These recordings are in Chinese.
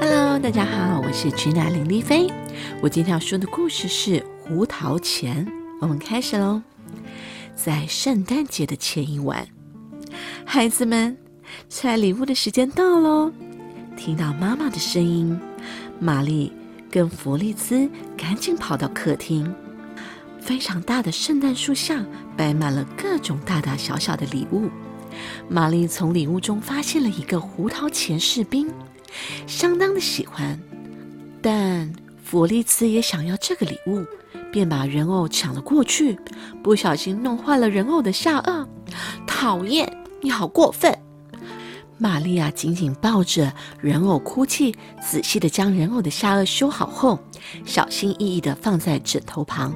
Hello，大家好，我是君娜林丽菲。我今天要说的故事是《胡桃钳》。我们开始喽。在圣诞节的前一晚，孩子们拆礼物的时间到喽。听到妈妈的声音，玛丽跟弗利兹赶紧跑到客厅。非常大的圣诞树下摆满了各种大大小小的礼物。玛丽从礼物中发现了一个胡桃钳士兵，相当的喜欢。但弗利兹也想要这个礼物，便把人偶抢了过去，不小心弄坏了人偶的下颚。讨厌，你好过分！玛丽亚紧紧抱着人偶哭泣，仔细的将人偶的下颚修好后，小心翼翼的放在枕头旁。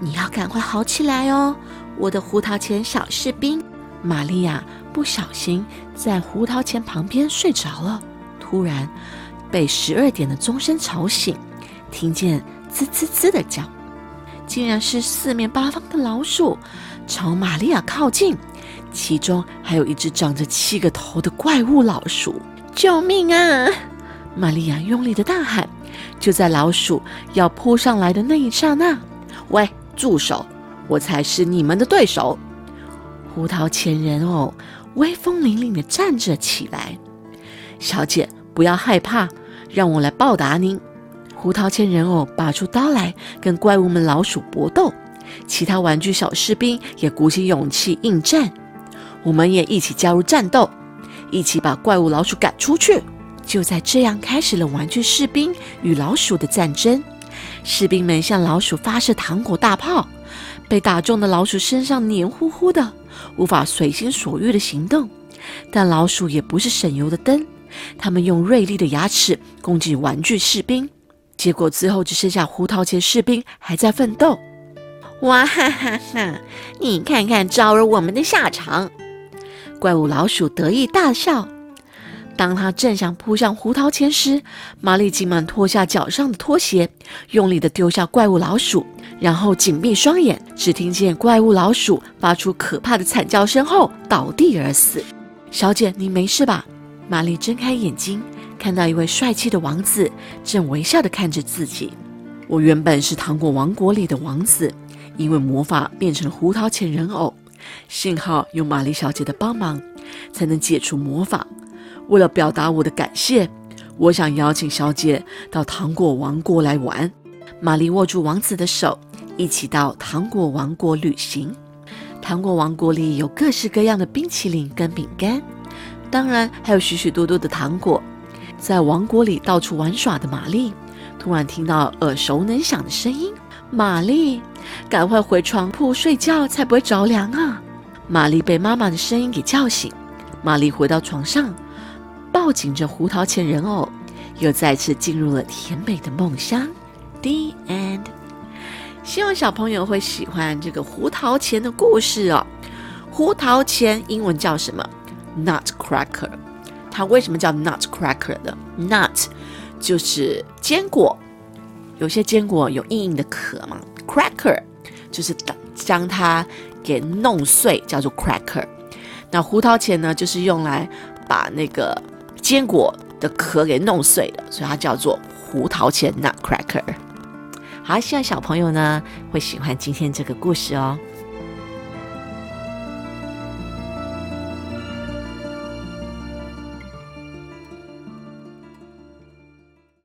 你要赶快好起来哦，我的胡桃钳小士兵。玛利亚不小心在胡桃钳旁边睡着了，突然被十二点的钟声吵醒，听见吱吱吱的叫，竟然是四面八方的老鼠朝玛利亚靠近，其中还有一只长着七个头的怪物老鼠！救命啊！玛利亚用力的大喊。就在老鼠要扑上来的那一刹那，喂！住手！我才是你们的对手。胡桃钳人偶威风凛凛地站着起来。小姐，不要害怕，让我来报答您。胡桃钳人偶拔出刀来，跟怪物们老鼠搏斗。其他玩具小士兵也鼓起勇气应战。我们也一起加入战斗，一起把怪物老鼠赶出去。就在这样，开始了玩具士兵与老鼠的战争。士兵们向老鼠发射糖果大炮，被打中的老鼠身上黏糊糊的，无法随心所欲的行动。但老鼠也不是省油的灯，他们用锐利的牙齿攻击玩具士兵，结果最后只剩下胡桃钳士兵还在奋斗。哇哈哈哈！你看看招惹我们的下场！怪物老鼠得意大笑。当他正想扑向胡桃钳时，玛丽急忙脱下脚上的拖鞋，用力地丢下怪物老鼠，然后紧闭双眼，只听见怪物老鼠发出可怕的惨叫声后倒地而死。小姐，你没事吧？玛丽睁开眼睛，看到一位帅气的王子正微笑地看着自己。我原本是糖果王国里的王子，因为魔法变成了胡桃钳人偶，幸好有玛丽小姐的帮忙，才能解除魔法。为了表达我的感谢，我想邀请小姐到糖果王国来玩。玛丽握住王子的手，一起到糖果王国旅行。糖果王国里有各式各样的冰淇淋跟饼干，当然还有许许多多的糖果。在王国里到处玩耍的玛丽，突然听到耳熟能详的声音：“玛丽，赶快回床铺睡觉，才不会着凉啊！”玛丽被妈妈的声音给叫醒。玛丽回到床上。抱紧着胡桃钳人偶，又再次进入了甜美的梦乡。The end。希望小朋友会喜欢这个胡桃钳的故事哦。胡桃钳英文叫什么？Nutcracker。它为什么叫 Nutcracker 的？Nut 就是坚果，有些坚果有硬硬的壳嘛。Cracker 就是将它给弄碎，叫做 Cracker。那胡桃钳呢，就是用来把那个坚果的壳给弄碎了，所以它叫做胡桃钳 （nutcracker）。好，希望小朋友呢会喜欢今天这个故事哦。